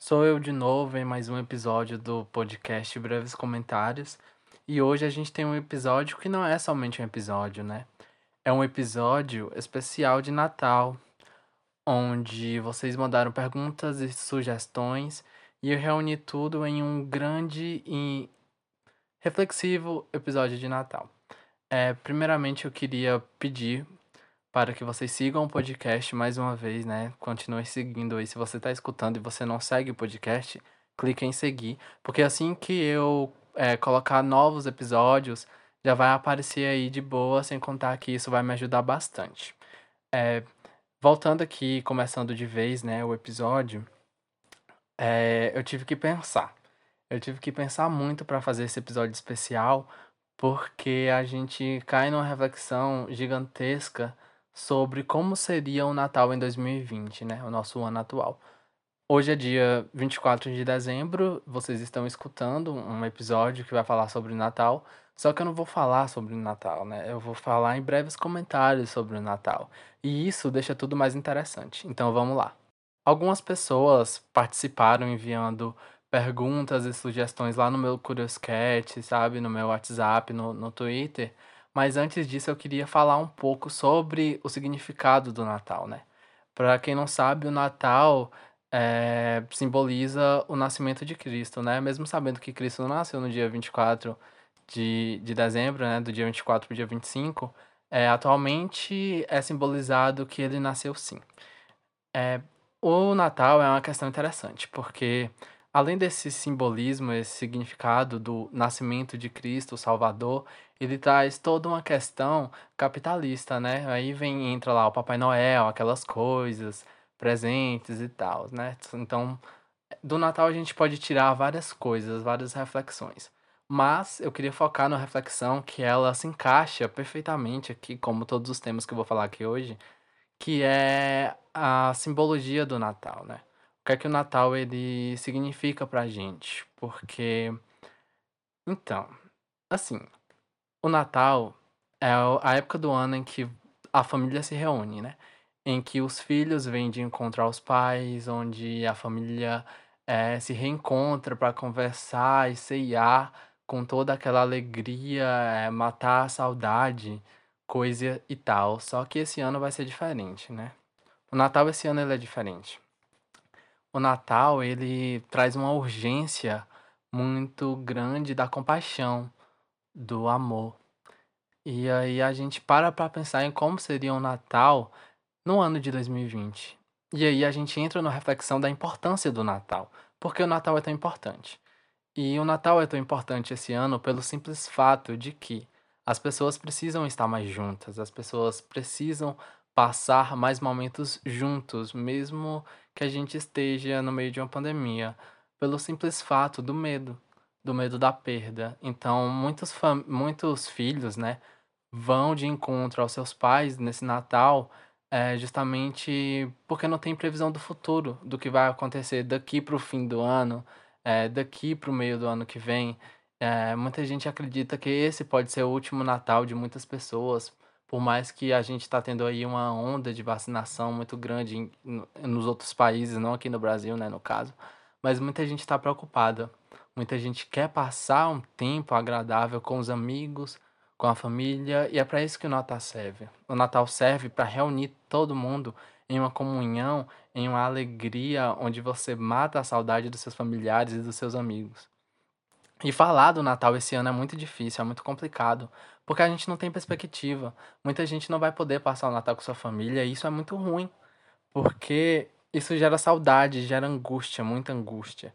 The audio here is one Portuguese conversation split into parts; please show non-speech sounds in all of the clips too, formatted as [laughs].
Sou eu de novo em mais um episódio do podcast Breves Comentários. E hoje a gente tem um episódio que não é somente um episódio, né? É um episódio especial de Natal, onde vocês mandaram perguntas e sugestões e eu reuni tudo em um grande e reflexivo episódio de Natal. É, primeiramente, eu queria pedir para que vocês sigam o podcast mais uma vez, né? Continue seguindo aí. Se você está escutando e você não segue o podcast, clique em seguir, porque assim que eu é, colocar novos episódios, já vai aparecer aí de boa, sem contar que isso vai me ajudar bastante. É, voltando aqui, começando de vez, né, o episódio, é, eu tive que pensar. Eu tive que pensar muito para fazer esse episódio especial, porque a gente cai numa reflexão gigantesca sobre como seria o Natal em 2020, né? O nosso ano atual. Hoje é dia 24 de dezembro, vocês estão escutando um episódio que vai falar sobre o Natal, só que eu não vou falar sobre o Natal, né? Eu vou falar em breves comentários sobre o Natal. E isso deixa tudo mais interessante. Então vamos lá. Algumas pessoas participaram enviando perguntas e sugestões lá no meu Curioscat, sabe? No meu WhatsApp, no, no Twitter. Mas antes disso, eu queria falar um pouco sobre o significado do Natal, né? Para quem não sabe, o Natal é, simboliza o nascimento de Cristo, né? Mesmo sabendo que Cristo nasceu no dia 24 de, de dezembro, né? Do dia 24 para o dia 25, é, atualmente é simbolizado que ele nasceu sim. É, o Natal é uma questão interessante, porque além desse simbolismo, esse significado do nascimento de Cristo, o Salvador, ele traz toda uma questão capitalista, né? Aí vem entra lá o Papai Noel, aquelas coisas, presentes e tal, né? Então, do Natal a gente pode tirar várias coisas, várias reflexões. Mas eu queria focar na reflexão que ela se encaixa perfeitamente aqui, como todos os temas que eu vou falar aqui hoje, que é a simbologia do Natal, né? O que é que o Natal ele significa pra gente? Porque então, assim, o Natal é a época do ano em que a família se reúne, né? Em que os filhos vêm de encontrar os pais, onde a família é, se reencontra para conversar e ceiar com toda aquela alegria, é, matar a saudade, coisa e tal. Só que esse ano vai ser diferente, né? O Natal esse ano ele é diferente. O Natal ele traz uma urgência muito grande da compaixão do amor. E aí a gente para para pensar em como seria o Natal no ano de 2020. E aí a gente entra na reflexão da importância do Natal. Porque o Natal é tão importante. E o Natal é tão importante esse ano pelo simples fato de que as pessoas precisam estar mais juntas, as pessoas precisam passar mais momentos juntos, mesmo que a gente esteja no meio de uma pandemia, pelo simples fato do medo do medo da perda. Então, muitos, muitos filhos, né, vão de encontro aos seus pais nesse Natal é, justamente porque não tem previsão do futuro, do que vai acontecer daqui para o fim do ano, é, daqui para o meio do ano que vem. É, muita gente acredita que esse pode ser o último Natal de muitas pessoas, por mais que a gente está tendo aí uma onda de vacinação muito grande em, nos outros países, não aqui no Brasil, né, no caso, mas muita gente está preocupada. Muita gente quer passar um tempo agradável com os amigos, com a família, e é para isso que o Natal serve. O Natal serve para reunir todo mundo em uma comunhão, em uma alegria, onde você mata a saudade dos seus familiares e dos seus amigos. E falar do Natal esse ano é muito difícil, é muito complicado, porque a gente não tem perspectiva. Muita gente não vai poder passar o Natal com sua família, e isso é muito ruim, porque isso gera saudade, gera angústia, muita angústia.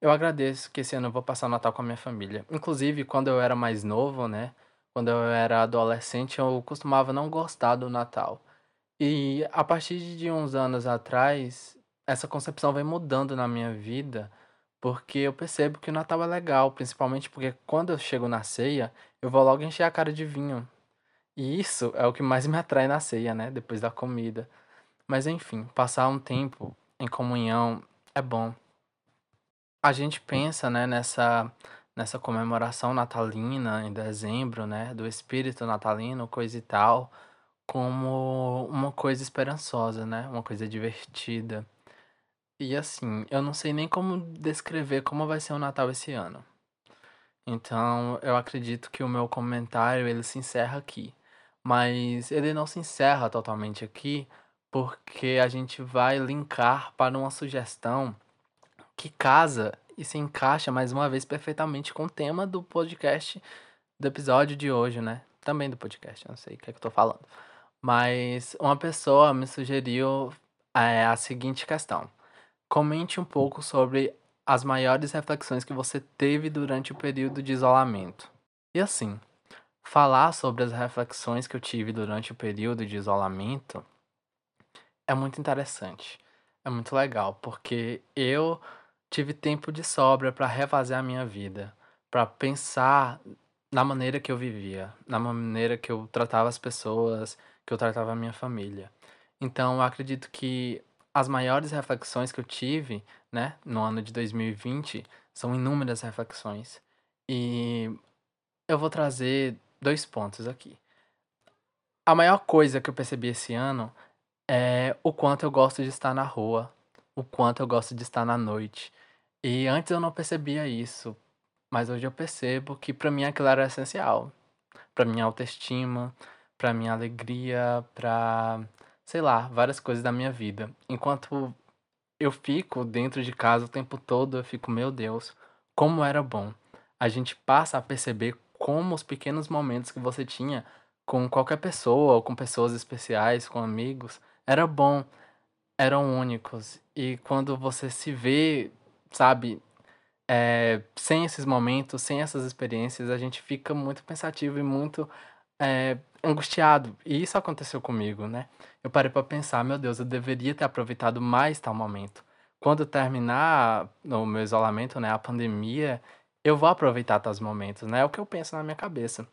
Eu agradeço que esse ano eu vou passar o Natal com a minha família. Inclusive, quando eu era mais novo, né? Quando eu era adolescente, eu costumava não gostar do Natal. E a partir de uns anos atrás, essa concepção vem mudando na minha vida, porque eu percebo que o Natal é legal, principalmente porque quando eu chego na ceia, eu vou logo encher a cara de vinho. E isso é o que mais me atrai na ceia, né? Depois da comida. Mas enfim, passar um tempo em comunhão é bom a gente pensa, né, nessa, nessa comemoração natalina em dezembro, né, do espírito natalino, coisa e tal, como uma coisa esperançosa, né, uma coisa divertida. E assim, eu não sei nem como descrever como vai ser o Natal esse ano. Então, eu acredito que o meu comentário ele se encerra aqui. Mas ele não se encerra totalmente aqui, porque a gente vai linkar para uma sugestão que casa e se encaixa mais uma vez perfeitamente com o tema do podcast do episódio de hoje, né? Também do podcast, não sei o que é que eu tô falando. Mas uma pessoa me sugeriu é, a seguinte questão. Comente um pouco sobre as maiores reflexões que você teve durante o período de isolamento. E assim, falar sobre as reflexões que eu tive durante o período de isolamento é muito interessante. É muito legal, porque eu tive tempo de sobra para refazer a minha vida, para pensar na maneira que eu vivia, na maneira que eu tratava as pessoas, que eu tratava a minha família. Então, eu acredito que as maiores reflexões que eu tive, né, no ano de 2020, são inúmeras reflexões. E eu vou trazer dois pontos aqui. A maior coisa que eu percebi esse ano é o quanto eu gosto de estar na rua, o quanto eu gosto de estar na noite. E antes eu não percebia isso, mas hoje eu percebo que para mim aquilo era essencial, para minha autoestima, para minha alegria, para sei lá, várias coisas da minha vida. Enquanto eu fico dentro de casa o tempo todo, eu fico, meu Deus, como era bom. A gente passa a perceber como os pequenos momentos que você tinha com qualquer pessoa, ou com pessoas especiais, com amigos, era bom, eram únicos. E quando você se vê, sabe, é, sem esses momentos, sem essas experiências, a gente fica muito pensativo e muito é, angustiado. E isso aconteceu comigo, né? Eu parei para pensar, meu Deus, eu deveria ter aproveitado mais tal momento. Quando terminar o meu isolamento, né, a pandemia, eu vou aproveitar tais momentos, né? É o que eu penso na minha cabeça.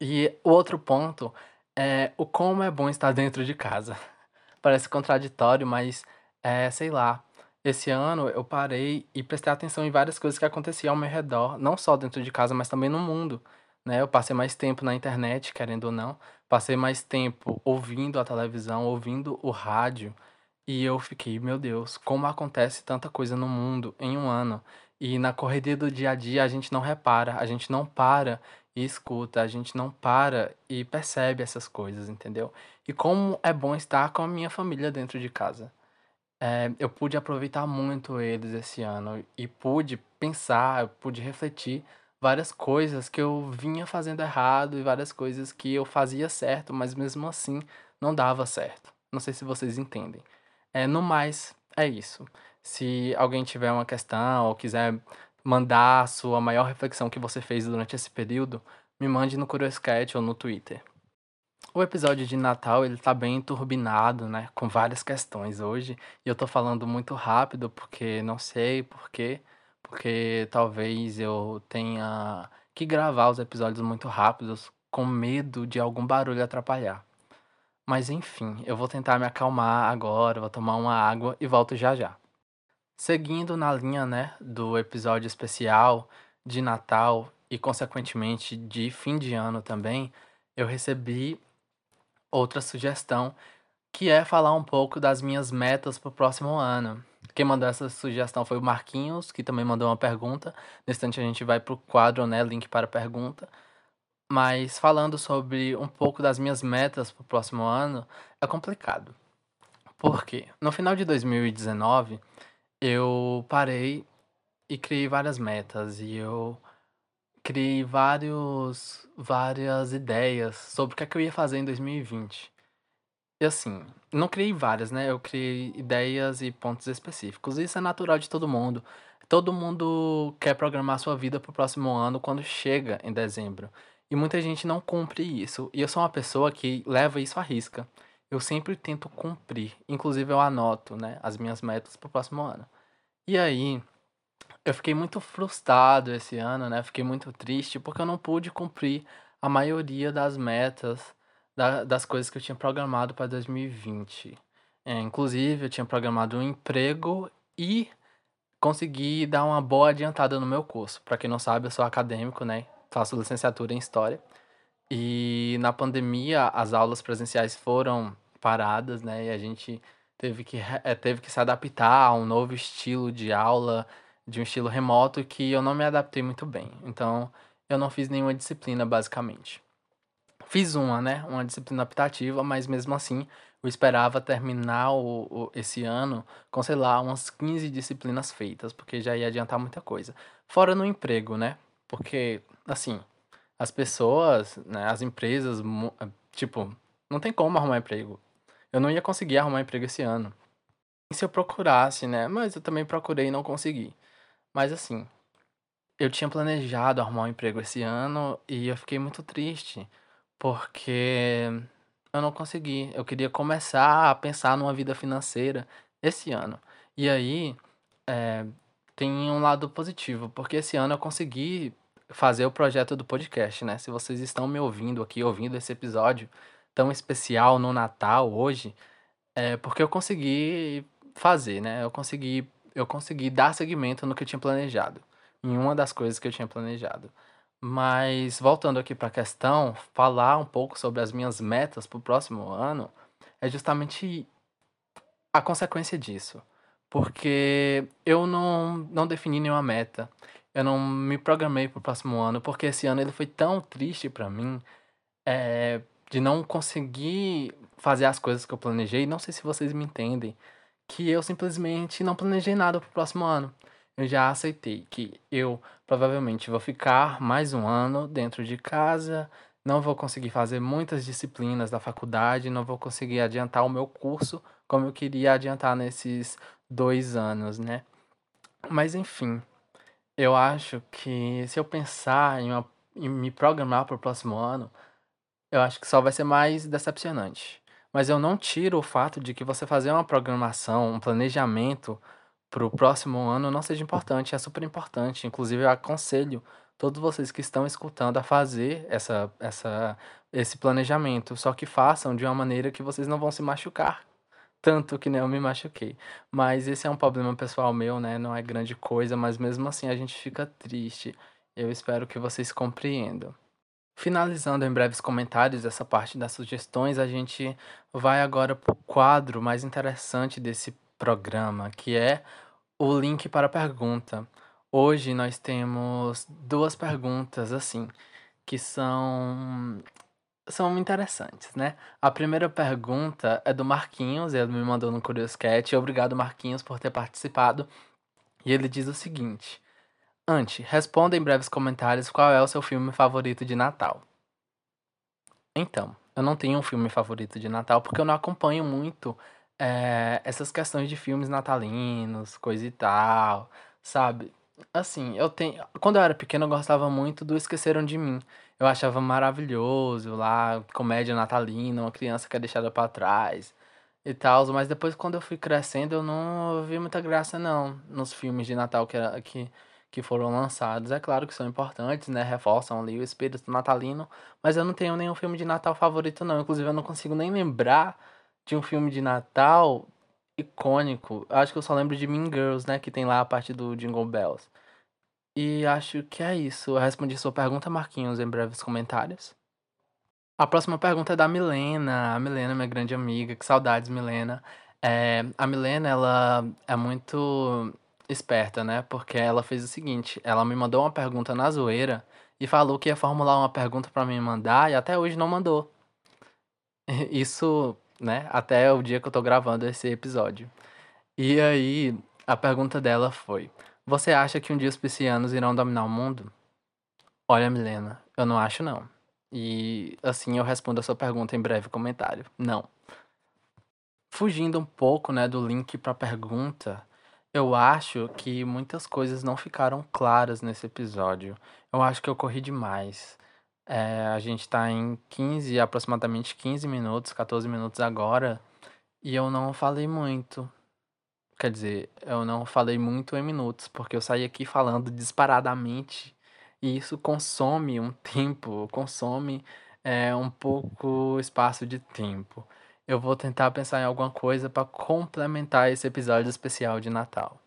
E o outro ponto é o como é bom estar dentro de casa. [laughs] Parece contraditório, mas é, sei lá. Esse ano eu parei e prestei atenção em várias coisas que aconteciam ao meu redor, não só dentro de casa, mas também no mundo né? Eu passei mais tempo na internet, querendo ou não, passei mais tempo ouvindo a televisão, ouvindo o rádio, e eu fiquei, meu Deus, como acontece tanta coisa no mundo em um ano. E na correria do dia a dia a gente não repara, a gente não para e escuta, a gente não para e percebe essas coisas, entendeu? E como é bom estar com a minha família dentro de casa. É, eu pude aproveitar muito eles esse ano e pude pensar, pude refletir várias coisas que eu vinha fazendo errado e várias coisas que eu fazia certo, mas mesmo assim não dava certo. Não sei se vocês entendem. É, no mais, é isso. Se alguém tiver uma questão ou quiser mandar a sua maior reflexão que você fez durante esse período, me mande no Curioscat ou no Twitter. O episódio de Natal, ele tá bem turbinado, né, com várias questões hoje, e eu tô falando muito rápido porque não sei porquê, porque talvez eu tenha que gravar os episódios muito rápidos com medo de algum barulho atrapalhar. Mas enfim, eu vou tentar me acalmar agora, vou tomar uma água e volto já já. Seguindo na linha, né, do episódio especial de Natal e consequentemente de fim de ano também, eu recebi outra sugestão que é falar um pouco das minhas metas para o próximo ano. Quem mandou essa sugestão foi o Marquinhos, que também mandou uma pergunta. Nesse instante a gente vai pro quadro, né? Link para pergunta. Mas falando sobre um pouco das minhas metas pro próximo ano, é complicado. Por quê? No final de 2019, eu parei e criei várias metas e eu criei vários, várias ideias sobre o que, é que eu ia fazer em 2020. E assim, não criei várias, né? Eu criei ideias e pontos específicos. Isso é natural de todo mundo. Todo mundo quer programar sua vida para o próximo ano quando chega em dezembro. E muita gente não cumpre isso. E eu sou uma pessoa que leva isso à risca. Eu sempre tento cumprir. Inclusive eu anoto, né, as minhas metas para o próximo ano. E aí, eu fiquei muito frustrado esse ano, né? Fiquei muito triste porque eu não pude cumprir a maioria das metas da, das coisas que eu tinha programado para 2020. É, inclusive, eu tinha programado um emprego e consegui dar uma boa adiantada no meu curso. Para quem não sabe, eu sou acadêmico, né? Faço licenciatura em História. E na pandemia, as aulas presenciais foram paradas, né? E a gente teve que, é, teve que se adaptar a um novo estilo de aula, de um estilo remoto que eu não me adaptei muito bem. Então, eu não fiz nenhuma disciplina, basicamente. Fiz uma, né? Uma disciplina optativa, mas mesmo assim eu esperava terminar o, o, esse ano com, sei lá, umas 15 disciplinas feitas, porque já ia adiantar muita coisa. Fora no emprego, né? Porque, assim, as pessoas, né, as empresas, tipo, não tem como arrumar emprego. Eu não ia conseguir arrumar emprego esse ano. E se eu procurasse, né? Mas eu também procurei e não consegui. Mas assim, eu tinha planejado arrumar um emprego esse ano e eu fiquei muito triste porque eu não consegui. Eu queria começar a pensar numa vida financeira esse ano. E aí, é, tem um lado positivo, porque esse ano eu consegui fazer o projeto do podcast, né? Se vocês estão me ouvindo aqui, ouvindo esse episódio, tão especial no Natal hoje, é porque eu consegui fazer, né? Eu consegui, eu consegui dar seguimento no que eu tinha planejado, em uma das coisas que eu tinha planejado. Mas voltando aqui para a questão, falar um pouco sobre as minhas metas para o próximo ano é justamente a consequência disso. Porque eu não, não defini nenhuma meta. Eu não me programei para o próximo ano, porque esse ano ele foi tão triste para mim. É, de não conseguir fazer as coisas que eu planejei, não sei se vocês me entendem, que eu simplesmente não planejei nada pro próximo ano. Eu já aceitei que eu provavelmente vou ficar mais um ano dentro de casa, não vou conseguir fazer muitas disciplinas da faculdade, não vou conseguir adiantar o meu curso como eu queria adiantar nesses dois anos, né? Mas enfim, eu acho que se eu pensar em, uma, em me programar para o próximo ano, eu acho que só vai ser mais decepcionante. Mas eu não tiro o fato de que você fazer uma programação, um planejamento para o próximo ano não seja importante, é super importante. Inclusive, eu aconselho todos vocês que estão escutando a fazer essa, essa, esse planejamento, só que façam de uma maneira que vocês não vão se machucar. Tanto que nem eu me machuquei. Mas esse é um problema pessoal meu, né? Não é grande coisa, mas mesmo assim a gente fica triste. Eu espero que vocês compreendam. Finalizando em breves comentários essa parte das sugestões, a gente vai agora para o quadro mais interessante desse programa, que é o link para a pergunta. Hoje nós temos duas perguntas assim, que são são interessantes, né? A primeira pergunta é do Marquinhos, ele me mandou no Curioscat. Obrigado, Marquinhos, por ter participado. E ele diz o seguinte: Ante, responda em breves comentários qual é o seu filme favorito de Natal. Então, eu não tenho um filme favorito de Natal porque eu não acompanho muito é, essas questões de filmes natalinos, coisa e tal, sabe? Assim, eu tenho. Quando eu era pequeno, eu gostava muito do Esqueceram de Mim. Eu achava maravilhoso lá, comédia natalina, uma criança que é deixada para trás e tal. Mas depois, quando eu fui crescendo, eu não vi muita graça, não, nos filmes de Natal que, que que foram lançados. É claro que são importantes, né? Reforçam ali o espírito natalino, mas eu não tenho nenhum filme de Natal favorito, não. Inclusive, eu não consigo nem lembrar de um filme de Natal icônico. Acho que eu só lembro de Mean Girls, né? Que tem lá a parte do Jingle Bells. E acho que é isso. Eu respondi sua pergunta, Marquinhos, em breves comentários. A próxima pergunta é da Milena. A Milena, minha grande amiga. Que saudades, Milena. É, a Milena, ela é muito esperta, né? Porque ela fez o seguinte: ela me mandou uma pergunta na zoeira e falou que ia formular uma pergunta para me mandar e até hoje não mandou. [laughs] Isso, né? Até o dia que eu tô gravando esse episódio. E aí, a pergunta dela foi: Você acha que um dia os piscianos irão dominar o mundo? Olha, Milena, eu não acho não. E assim eu respondo a sua pergunta em breve comentário. Não. Fugindo um pouco, né, do link para pergunta, eu acho que muitas coisas não ficaram claras nesse episódio. Eu acho que eu corri demais. É, a gente tá em 15, aproximadamente 15 minutos, 14 minutos agora, e eu não falei muito. Quer dizer, eu não falei muito em minutos, porque eu saí aqui falando disparadamente, e isso consome um [laughs] tempo, consome é, um pouco espaço de tempo eu vou tentar pensar em alguma coisa para complementar esse episódio especial de Natal.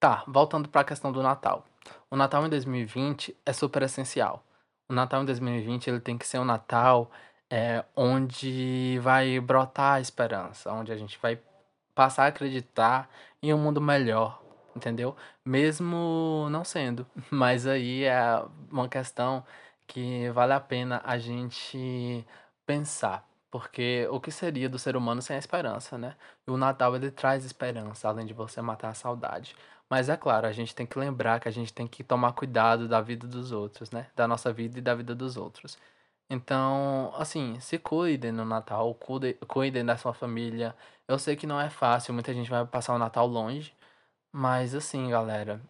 Tá, voltando para a questão do Natal. O Natal em 2020 é super essencial. O Natal em 2020 ele tem que ser um Natal é, onde vai brotar a esperança, onde a gente vai passar a acreditar em um mundo melhor, entendeu? Mesmo não sendo. [laughs] Mas aí é uma questão que vale a pena a gente pensar. Porque o que seria do ser humano sem a esperança, né? E o Natal ele traz esperança, além de você matar a saudade. Mas é claro, a gente tem que lembrar que a gente tem que tomar cuidado da vida dos outros, né? Da nossa vida e da vida dos outros. Então, assim, se cuidem no Natal, cuidem, da sua família. Eu sei que não é fácil, muita gente vai passar o Natal longe, mas assim, galera,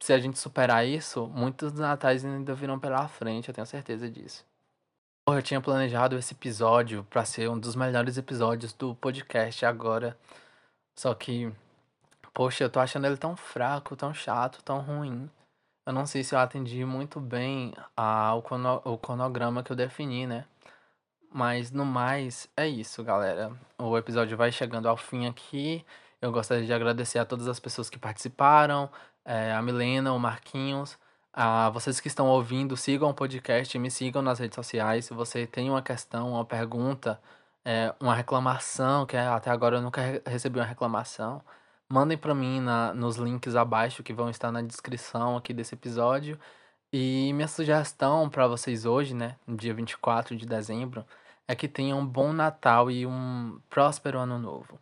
se a gente superar isso, muitos natais ainda virão pela frente, eu tenho certeza disso. Eu tinha planejado esse episódio para ser um dos melhores episódios do podcast agora. Só que, poxa, eu tô achando ele tão fraco, tão chato, tão ruim. Eu não sei se eu atendi muito bem ao o cronograma que eu defini, né? Mas no mais, é isso, galera. O episódio vai chegando ao fim aqui. Eu gostaria de agradecer a todas as pessoas que participaram, é, a Milena, o Marquinhos. A vocês que estão ouvindo, sigam o podcast me sigam nas redes sociais. Se você tem uma questão, uma pergunta, é, uma reclamação, que até agora eu nunca recebi uma reclamação, mandem para mim na, nos links abaixo que vão estar na descrição aqui desse episódio. E minha sugestão para vocês hoje, né, no dia 24 de dezembro, é que tenham um bom Natal e um próspero Ano Novo.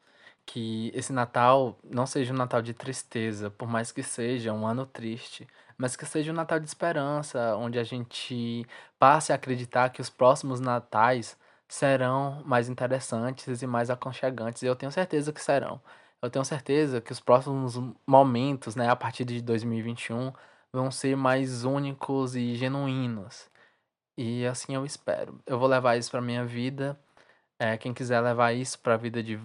Que esse Natal não seja um Natal de tristeza, por mais que seja um ano triste mas que seja um Natal de esperança, onde a gente passe a acreditar que os próximos natais serão mais interessantes e mais aconchegantes. E eu tenho certeza que serão. Eu tenho certeza que os próximos momentos, né, a partir de 2021, vão ser mais únicos e genuínos. E assim eu espero. Eu vou levar isso para minha vida. É, quem quiser levar isso para a vida de,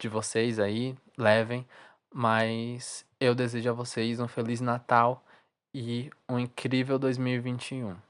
de vocês aí, levem. Mas eu desejo a vocês um feliz Natal e um incrível 2021.